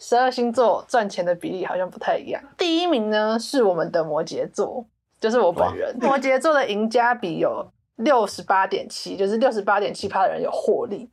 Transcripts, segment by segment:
十二星座赚钱的比例好像不太一样。第一名呢是我们的摩羯座，就是我本人。摩羯座的赢家比有六十八点七，就是六十八点七趴的人有获利。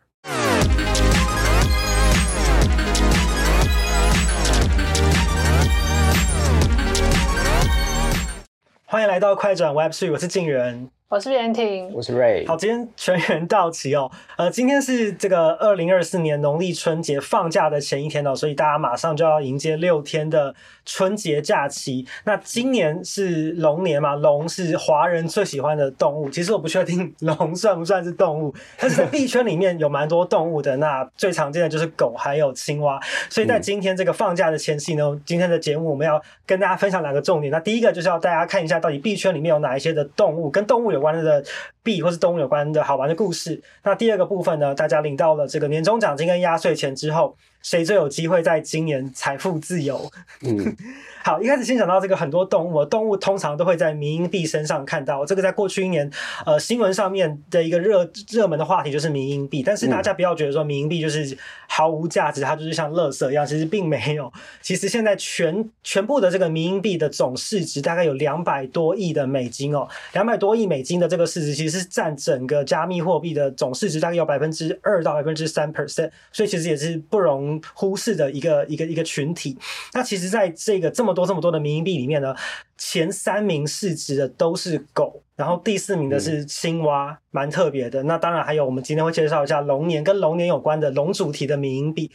欢迎来到快转 Web Three，我是静人。我是袁婷，我是 Ray。好，今天全员到齐哦。呃，今天是这个二零二四年农历春节放假的前一天哦，所以大家马上就要迎接六天的春节假期。那今年是龙年嘛，龙是华人最喜欢的动物。其实我不确定龙算不算是动物，但是在币圈里面有蛮多动物的。那最常见的就是狗，还有青蛙。所以在今天这个放假的前夕呢，嗯、今天的节目我们要跟大家分享两个重点。那第一个就是要大家看一下，到底币圈里面有哪一些的动物跟动物有关的币或是动物有关的好玩的故事。那第二个部分呢，大家领到了这个年终奖金跟压岁钱之后，谁最有机会在今年财富自由？嗯，好，一开始先讲到这个很多动物，动物通常都会在民营币身上看到。这个在过去一年，呃，新闻上面的一个热热门的话题就是民营币。但是大家不要觉得说民营币就是毫无价值，它就是像垃圾一样，其实并没有。其实现在全全部的这个民营币的总市值大概有两百多亿的美金哦，两百多亿美金的这个市值其实是占整个加密货币的总市值大概有百分之二到百分之三 percent，所以其实也是不容。忽视的一个一个一个群体。那其实，在这个这么多这么多的迷因币里面呢，前三名市值的都是狗，然后第四名的是青蛙，蛮、嗯、特别的。那当然还有，我们今天会介绍一下龙年跟龙年有关的龙主题的迷因币。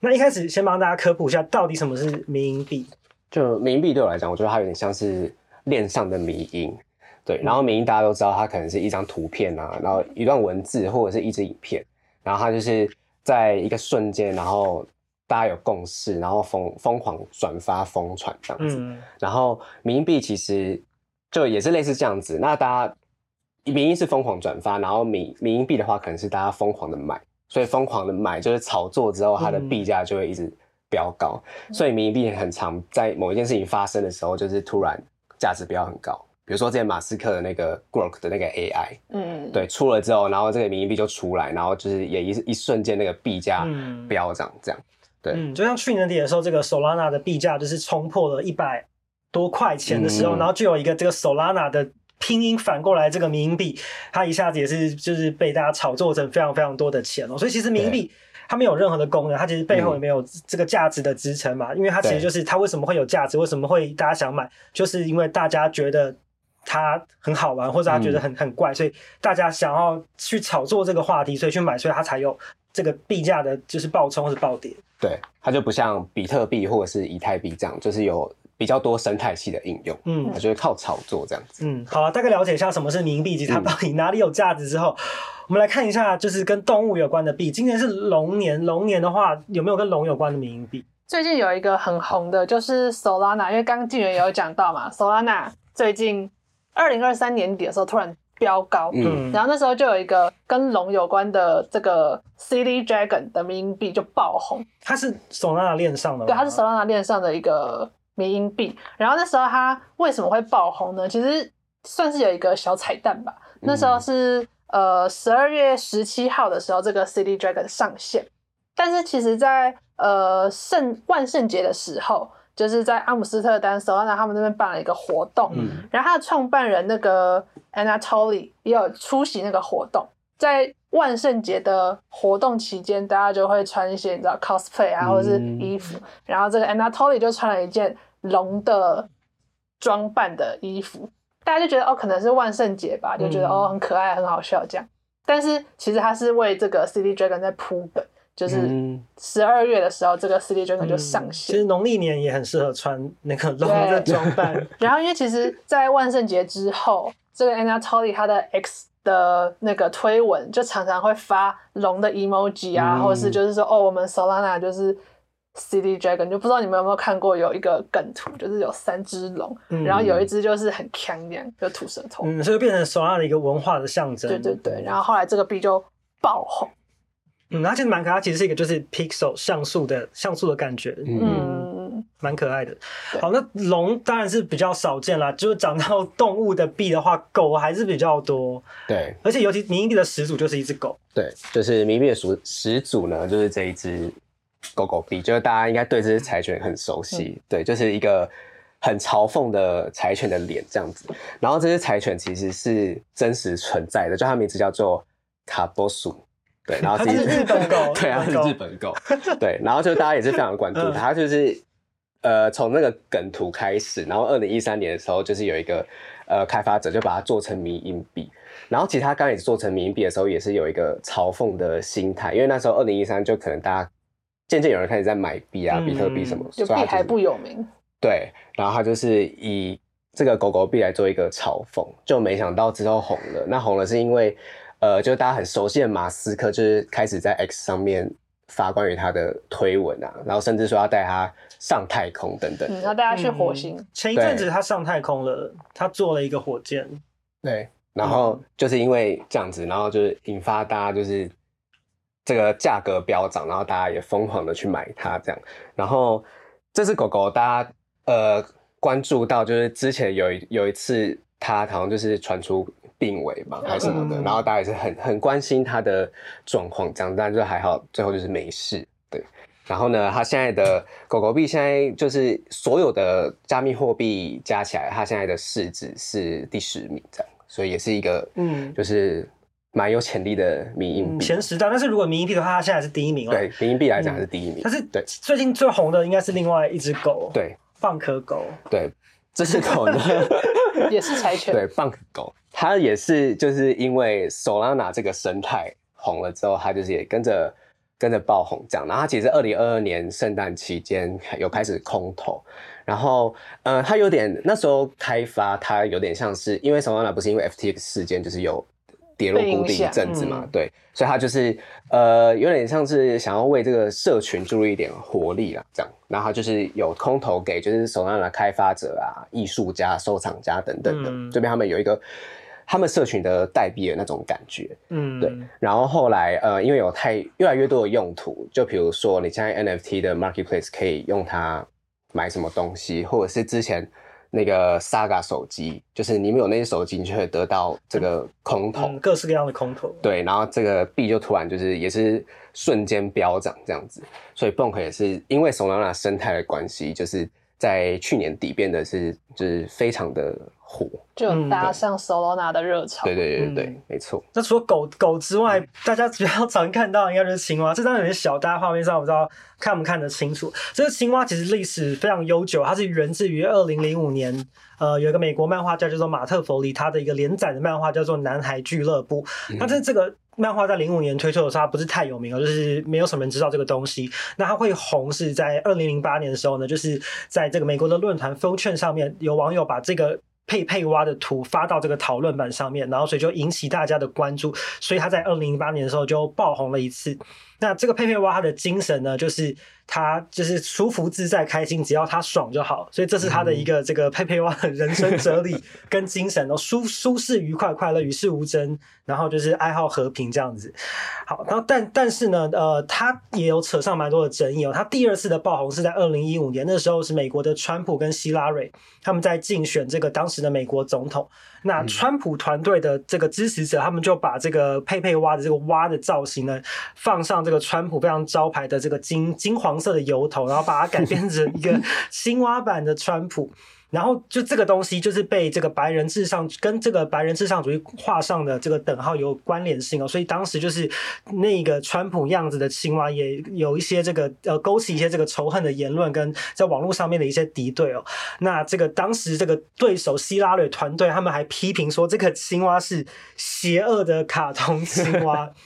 那一开始先帮大家科普一下，到底什么是迷因币？就迷因币对我来讲，我觉得它有点像是链上的迷因。对，然后迷因大家都知道，它可能是一张图片啊，然后一段文字或者是一支影片，然后它就是。在一个瞬间，然后大家有共识，然后疯疯狂转发疯传这样子。嗯、然后民币其实就也是类似这样子。那大家迷因是疯狂转发，然后迷迷因币的话，可能是大家疯狂的买，所以疯狂的买就是炒作之后，它的币价就会一直飙高。嗯、所以迷因币很常在某一件事情发生的时候，就是突然价值飙很高。比如说，之前马斯克的那个 Grok 的那个 AI，嗯，对，出了之后，然后这个迷因币就出来，然后就是也一一瞬间那个币价飙涨，这样，对，嗯，就像去年底的时候，这个 Solana 的币价就是冲破了一百多块钱的时候，嗯、然后就有一个这个 Solana 的拼音反过来这个迷因币，它一下子也是就是被大家炒作成非常非常多的钱哦，所以其实迷因币它没有任何的功能，它其实背后也没有这个价值的支撑嘛，因为它其实就是它为什么会有价值，为什么会大家想买，就是因为大家觉得。它很好玩，或者他觉得很很怪，所以大家想要去炒作这个话题，所以去买，所以它才有这个币价的，就是暴冲或者暴跌。对，它就不像比特币或者是以太币这样，就是有比较多生态系的应用。嗯，它就是靠炒作这样子。嗯，好啊，大概了解一下什么是迷因币及它到底哪里有价值之后，嗯、我们来看一下，就是跟动物有关的币。今年是龙年，龙年的话有没有跟龙有关的迷因币？最近有一个很红的，就是 Solana，因为刚刚静源有讲到嘛，Solana 最近。二零二三年底的时候突然飙高，嗯，然后那时候就有一个跟龙有关的这个 City Dragon 的迷因币就爆红。它是 Solana 链上的吗？对，它是 Solana 链上的一个迷因币。然后那时候它为什么会爆红呢？其实算是有一个小彩蛋吧。那时候是呃十二月十七号的时候，这个 City Dragon 上线。但是其实在呃圣万圣节的时候。就是在阿姆斯特丹，Solana 他们那边办了一个活动，嗯、然后他的创办人那个 Anatoly 也有出席那个活动。在万圣节的活动期间，大家就会穿一些你知道 cosplay 啊，或者是衣服。嗯、然后这个 Anatoly 就穿了一件龙的装扮的衣服，大家就觉得哦，可能是万圣节吧，就觉得、嗯、哦很可爱、很好笑这样。但是其实他是为这个 City Dragon 在铺本。就是十二月的时候，这个 City Dragon 就上线。其实农历年也很适合穿那个龙的装扮。然后，因为其实，在万圣节之后，这个 Anatoly 他的 X 的那个推文就常常会发龙的 emoji 啊，嗯、或者是就是说，哦，我们 Solana 就是 City Dragon，就不知道你们有没有看过有一个梗图，就是有三只龙，嗯、然后有一只就是很强一样，就吐舌头，嗯，所以变成 Solana 的一个文化的象征。对对对，然后后来这个币就爆红。嗯，它其实蛮可爱，它其实是一个就是 pixel 像素的像素的感觉，嗯，蛮可爱的。好，那龙当然是比较少见啦，就是讲到 动物的币的话，狗还是比较多。对，而且尤其迷因币的始祖就是一只狗。对，就是迷因币的始始祖呢，就是这一只狗狗币，就是大家应该对这只柴犬很熟悉，嗯、对，就是一个很嘲讽的柴犬的脸这样子。然后这只柴犬其实是真实存在的，就它名字叫做卡波鼠，对，然后是日本狗，对啊，是日本狗，对，然后就大家也是非常关注它，就是呃从那个梗图开始，然后二零一三年的时候，就是有一个呃开发者就把它做成迷因币。然后其实他刚开始做成迷因币的时候，也是有一个嘲讽的心态，因为那时候二零一三就可能大家渐渐有人开始在买币啊，嗯、比特币什么，就币还不有名。对，然后他就是以这个狗狗币来做一个嘲讽，就没想到之后红了。那红了是因为，呃，就大家很熟悉的马斯克，就是开始在 X 上面发关于他的推文啊，然后甚至说要带他上太空等等，要带他去火星。嗯、前一阵子他上太空了，他做了一个火箭。对。然后就是因为这样子，然后就是引发大家就是这个价格飙涨，然后大家也疯狂的去买它这样。然后这只狗狗，大家呃关注到就是之前有一有一次它好像就是传出病危嘛，还是什么的，然后大家也是很很关心他的状况这样，但就还好，最后就是没事。对，然后呢，它现在的狗狗币现在就是所有的加密货币加起来，它现在的市值是第十名这样。所以也是一个，嗯，就是蛮有潜力的迷因币，前十大。但是如果迷因币的话，它现在是第一名哦。对，迷因币来讲是第一名。但是对，最近最红的应该是另外一只狗，对，蚌壳狗。对，这只狗呢 也是柴犬。对，蚌壳狗，它也是就是因为 Solana 这个生态红了之后，他就是也跟着跟着爆红这样。然后他其实二零二二年圣诞期间有开始空投。然后，呃，他有点那时候开发，他有点像是因为 Solana 不是因为 FTX 事件就是有跌落谷底一阵子嘛，嗯、对，所以他就是呃有点像是想要为这个社群注入一点活力啦，这样，然后他就是有空投给就是 Solana 开发者啊、艺术家、收藏家等等的，嗯、这边他们有一个他们社群的代币的那种感觉，嗯，对。然后后来呃，因为有太越来越多的用途，就比如说你现在 NFT 的 Marketplace 可以用它。买什么东西，或者是之前那个 Saga 手机，就是你们有那些手机，你就会得到这个空投，嗯，各式各样的空投。对，然后这个币就突然就是也是瞬间飙涨这样子，所以 Bonk 也是因为 Solana 生态的关系，就是在去年底变得是就是非常的。火就搭上 Solana 的热潮，对对对对，嗯、没错。那除了狗狗之外，嗯、大家比较常看到应该就是青蛙。这张有点小，大家画面上我不知道看不看得清楚。这个青蛙其实历史非常悠久，它是源自于二零零五年，呃，有一个美国漫画家叫做马特·弗里，他的一个连载的漫画叫做《男孩俱乐部》。那这、嗯、这个漫画在零五年推出的时候，它不是太有名了，就是没有什么人知道这个东西。那它会红是在二零零八年的时候呢，就是在这个美国的论坛 4chan 上面，有网友把这个。佩佩蛙的图发到这个讨论版上面，然后所以就引起大家的关注，所以它在二零零八年的时候就爆红了一次。那这个佩佩蛙它的精神呢，就是它就是舒服自在开心，只要它爽就好。所以这是它的一个这个佩佩蛙的人生哲理 跟精神哦，舒舒适愉快快乐与世无争，然后就是爱好和平这样子。好，然后但但是呢，呃，他也有扯上蛮多的争议哦。他第二次的爆红是在二零一五年，那时候是美国的川普跟希拉蕊他们在竞选这个当时的美国总统。那川普团队的这个支持者，他们就把这个佩佩蛙的这个蛙的造型呢，放上这个川普非常招牌的这个金金黄色的油头，然后把它改编成一个 青蛙版的川普。然后就这个东西，就是被这个白人至上跟这个白人至上主义画上的这个等号有关联性哦，所以当时就是那个川普样子的青蛙也有一些这个呃勾起一些这个仇恨的言论，跟在网络上面的一些敌对哦。那这个当时这个对手希拉蕊团队他们还批评说，这个青蛙是邪恶的卡通青蛙。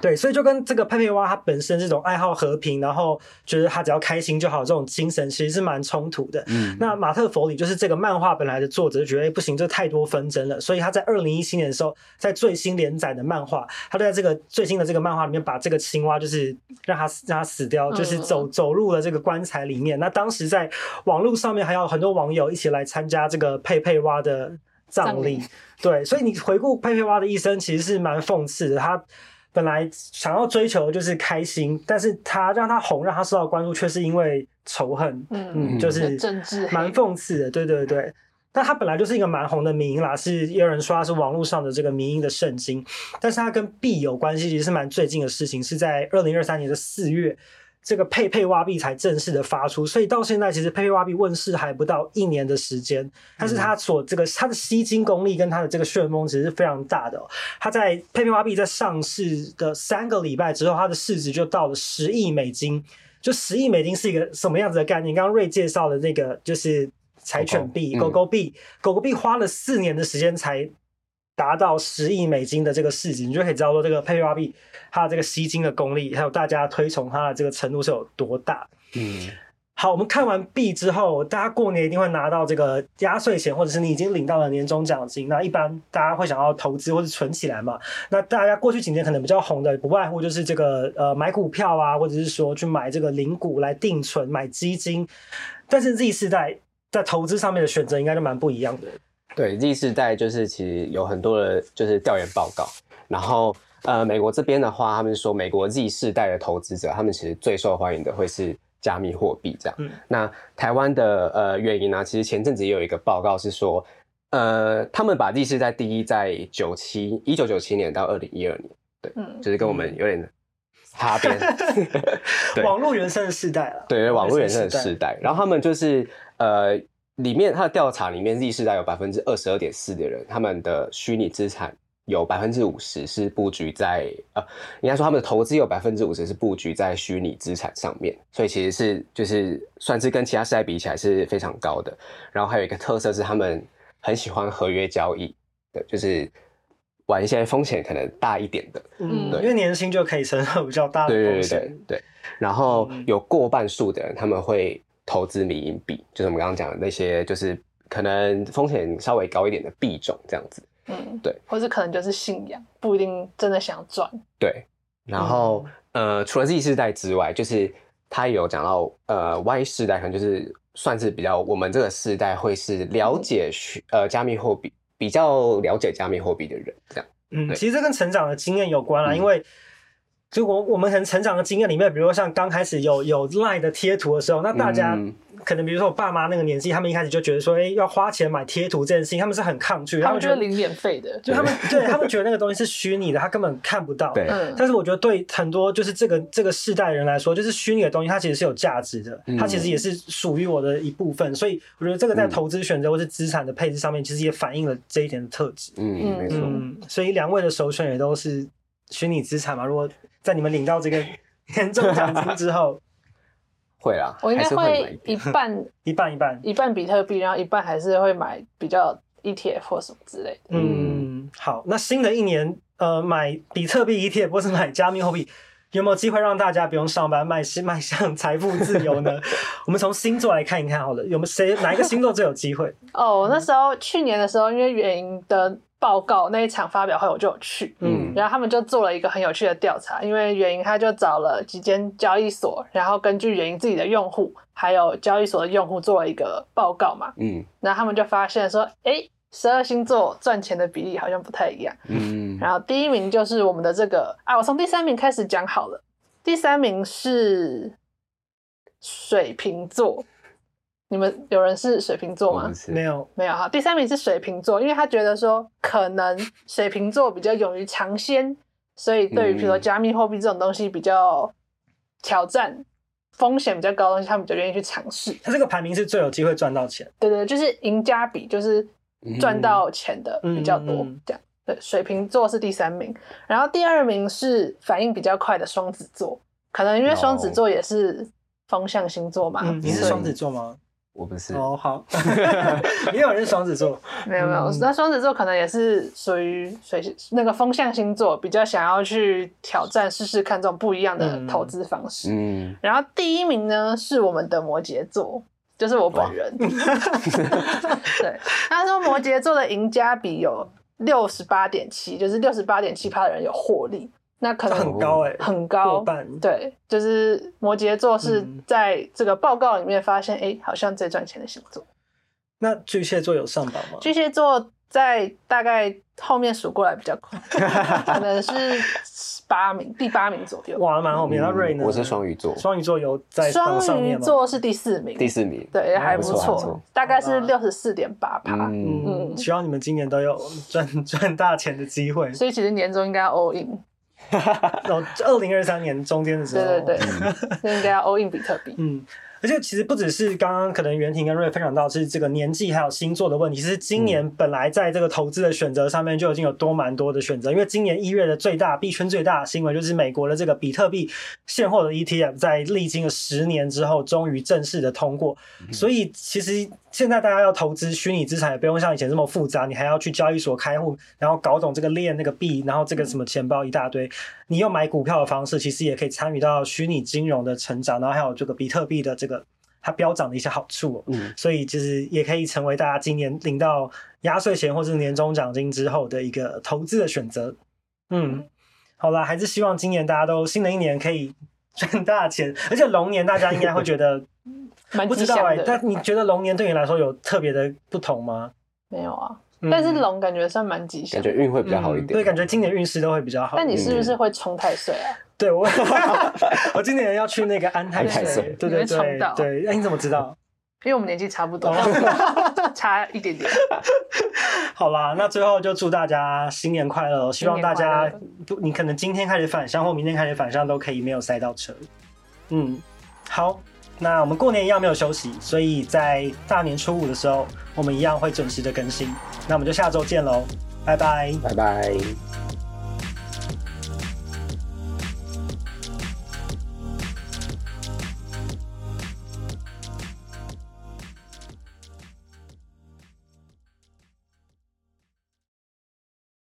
对，所以就跟这个佩佩蛙它本身这种爱好和平，然后觉得它只要开心就好这种精神，其实是蛮冲突的。嗯，那马特·佛里就是这个漫画本来的作者，就觉得、欸、不行，这太多纷争了，所以他在二零一七年的时候，在最新连载的漫画，他就在这个最新的这个漫画里面，把这个青蛙就是让它让它死掉，就是走走入了这个棺材里面。那当时在网络上面还有很多网友一起来参加这个佩佩蛙的葬礼。对，所以你回顾佩佩蛙的一生，其实是蛮讽刺的。他本来想要追求就是开心，但是他让他红，让他受到关注，却是因为仇恨，嗯，嗯，就是政治蛮讽刺的，对对对。但他本来就是一个蛮红的迷因啦，是也有人说他是网络上的这个迷因的圣经，但是他跟币有关系，其实是蛮最近的事情，是在二零二三年的四月。这个佩佩蛙币才正式的发出，所以到现在其实佩佩蛙币问世还不到一年的时间，但是它所这个它的吸金功力跟它的这个旋风其实是非常大的。它在佩佩蛙币在上市的三个礼拜之后，它的市值就到了十亿美金。就十亿美金是一个什么样子的概念？刚刚瑞介绍的那个就是柴犬币、狗狗币，狗狗币花了四年的时间才达到十亿美金的这个市值，你就可以知道说这个佩佩蛙币它的这个吸金的功力，还有大家推崇它的这个程度是有多大。嗯，好，我们看完币之后，大家过年一定会拿到这个压岁钱，或者是你已经领到了年终奖金。那一般大家会想要投资或者存起来嘛？那大家过去几年可能比较红的，不外乎就是这个呃买股票啊，或者是说去买这个零股来定存、买基金。但是 Z 世代在投资上面的选择应该就蛮不一样的。对，Z 世代就是其实有很多的，就是调研报告。然后，呃，美国这边的话，他们说美国 Z 世代的投资者，他们其实最受欢迎的会是加密货币这样。嗯。那台湾的呃原因呢？其实前阵子也有一个报告是说，呃，他们把 Z 世代第一在九七一九九七年到二零一二年，对，嗯，就是跟我们有点擦边。对网络原生的世代了。对，网络原生的世代。然后他们就是呃。里面他的调查里面，Z 世代有百分之二十二点四的人，他们的虚拟资产有百分之五十是布局在呃，应该说他们的投资有百分之五十是布局在虚拟资产上面，所以其实是就是算是跟其他世代比起来是非常高的。然后还有一个特色是他们很喜欢合约交易的，就是玩一些风险可能大一点的，嗯，对，因为年轻就可以承受比较大的风险，对对对对。然后有过半数的人他们会。投资民营币，就是我们刚刚讲的那些，就是可能风险稍微高一点的币种这样子。嗯，对，或是可能就是信仰，不一定真的想赚。对，然后、嗯、呃，除了 Z 世代之外，就是他有讲到呃 Y 世代，可能就是算是比较我们这个世代会是了解学、嗯、呃加密货币，比较了解加密货币的人这样。嗯，其实这跟成长的经验有关啦，嗯、因为。就我我们可能成长的经验里面，比如说像刚开始有有 Line 的贴图的时候，那大家可能比如说我爸妈那个年纪，他们一开始就觉得说，哎、欸，要花钱买贴图这件事情，他们是很抗拒，他们觉得零免费的，就他们对他们觉得那个东西是虚拟的，他根本看不到。对。但是我觉得对很多就是这个这个世代人来说，就是虚拟的东西，它其实是有价值的，它其实也是属于我的一部分。所以我觉得这个在投资选择或是资产的配置上面，其实也反映了这一点的特质。嗯，没错。嗯，所以两位的首选也都是虚拟资产嘛？如果在你们领到这个 年终奖金之后，会啊，我应该会一半一半 一半一半比特币，然后一半还是会买比较 ETF 或什么之类的。嗯，好，那新的一年，呃，买比特币 ETF 或是买加密货币，有没有机会让大家不用上班，迈迈向财富自由呢？我们从星座来看一看，好了，有没有谁哪一个星座最有机会？哦，那时候去年的时候，因为原因的。报告那一场发表会我就有去，嗯，然后他们就做了一个很有趣的调查，因为原因他就找了几间交易所，然后根据原因自己的用户还有交易所的用户做了一个报告嘛，嗯，然后他们就发现说，哎，十二星座赚钱的比例好像不太一样，嗯，然后第一名就是我们的这个，啊，我从第三名开始讲好了，第三名是水瓶座。你们有人是水瓶座吗？没有，没有哈。第三名是水瓶座，因为他觉得说可能水瓶座比较勇于尝鲜，所以对于比如说加密货币这种东西比较挑战、风险比较高的东西，他们就愿意去尝试。他这个排名是最有机会赚到钱。对对，就是赢家比就是赚到钱的比较多，这样。对，水瓶座是第三名，然后第二名是反应比较快的双子座，可能因为双子座也是风向星座嘛。你是双子座吗？我不是哦，好，也有人是双子座，没有没有，那双子座可能也是属于水那个风向星座，比较想要去挑战试试看这种不一样的投资方式。嗯，然后第一名呢是我们的摩羯座，就是我本人。对，他说摩羯座的赢家比有六十八点七，就是六十八点七趴的人有获利。那可能很高哎、欸，很高，半对，就是摩羯座是在这个报告里面发现，哎、嗯欸，好像最赚钱的星座。那巨蟹座有上榜吗？巨蟹座在大概后面数过来比较快，可能是八名，第八名左右。哇，蛮后面。那瑞呢？我是双鱼座，双鱼座有在？双鱼座是第四名，第四名，对，还不错，大概是六十四点八趴。嗯，希望你们今年都有赚 赚大钱的机会。所以其实年终应该要 all in。哦，二零二三年中间的时候，对对对，那应该要 all in 比特币。嗯。而且其实不只是刚刚可能袁婷跟瑞分享到是这个年纪还有星座的问题，其实今年本来在这个投资的选择上面就已经有多蛮多的选择，因为今年一月的最大币圈最大的新闻就是美国的这个比特币现货的 ETF 在历经了十年之后终于正式的通过，所以其实现在大家要投资虚拟资产也不用像以前这么复杂，你还要去交易所开户，然后搞懂这个链那个币，然后这个什么钱包一大堆，你用买股票的方式其实也可以参与到虚拟金融的成长，然后还有这个比特币的这个。它飙涨的一些好处，喔，嗯，所以其实也可以成为大家今年领到压岁钱或是年终奖金之后的一个投资的选择。嗯，好啦，还是希望今年大家都新的一年可以赚大钱，而且龙年大家应该会觉得不知道哎，欸，但你觉得龙年对你来说有特别的不同吗？没有啊，但是龙感觉算蛮吉祥，感觉运会比较好一点，嗯，对，感觉今年运势都会比较好。但你是不是会冲太岁啊？对我，我今年要去那个安太岁，对对对对。那你怎么知道？因为我们年纪差不多，差一点点。好啦，那最后就祝大家新年快乐！希望大家，你可能今天开始返乡或明天开始返乡都可以没有塞到车。嗯，好，那我们过年一样没有休息，所以在大年初五的时候，我们一样会准时的更新。那我们就下周见喽，拜拜，拜拜。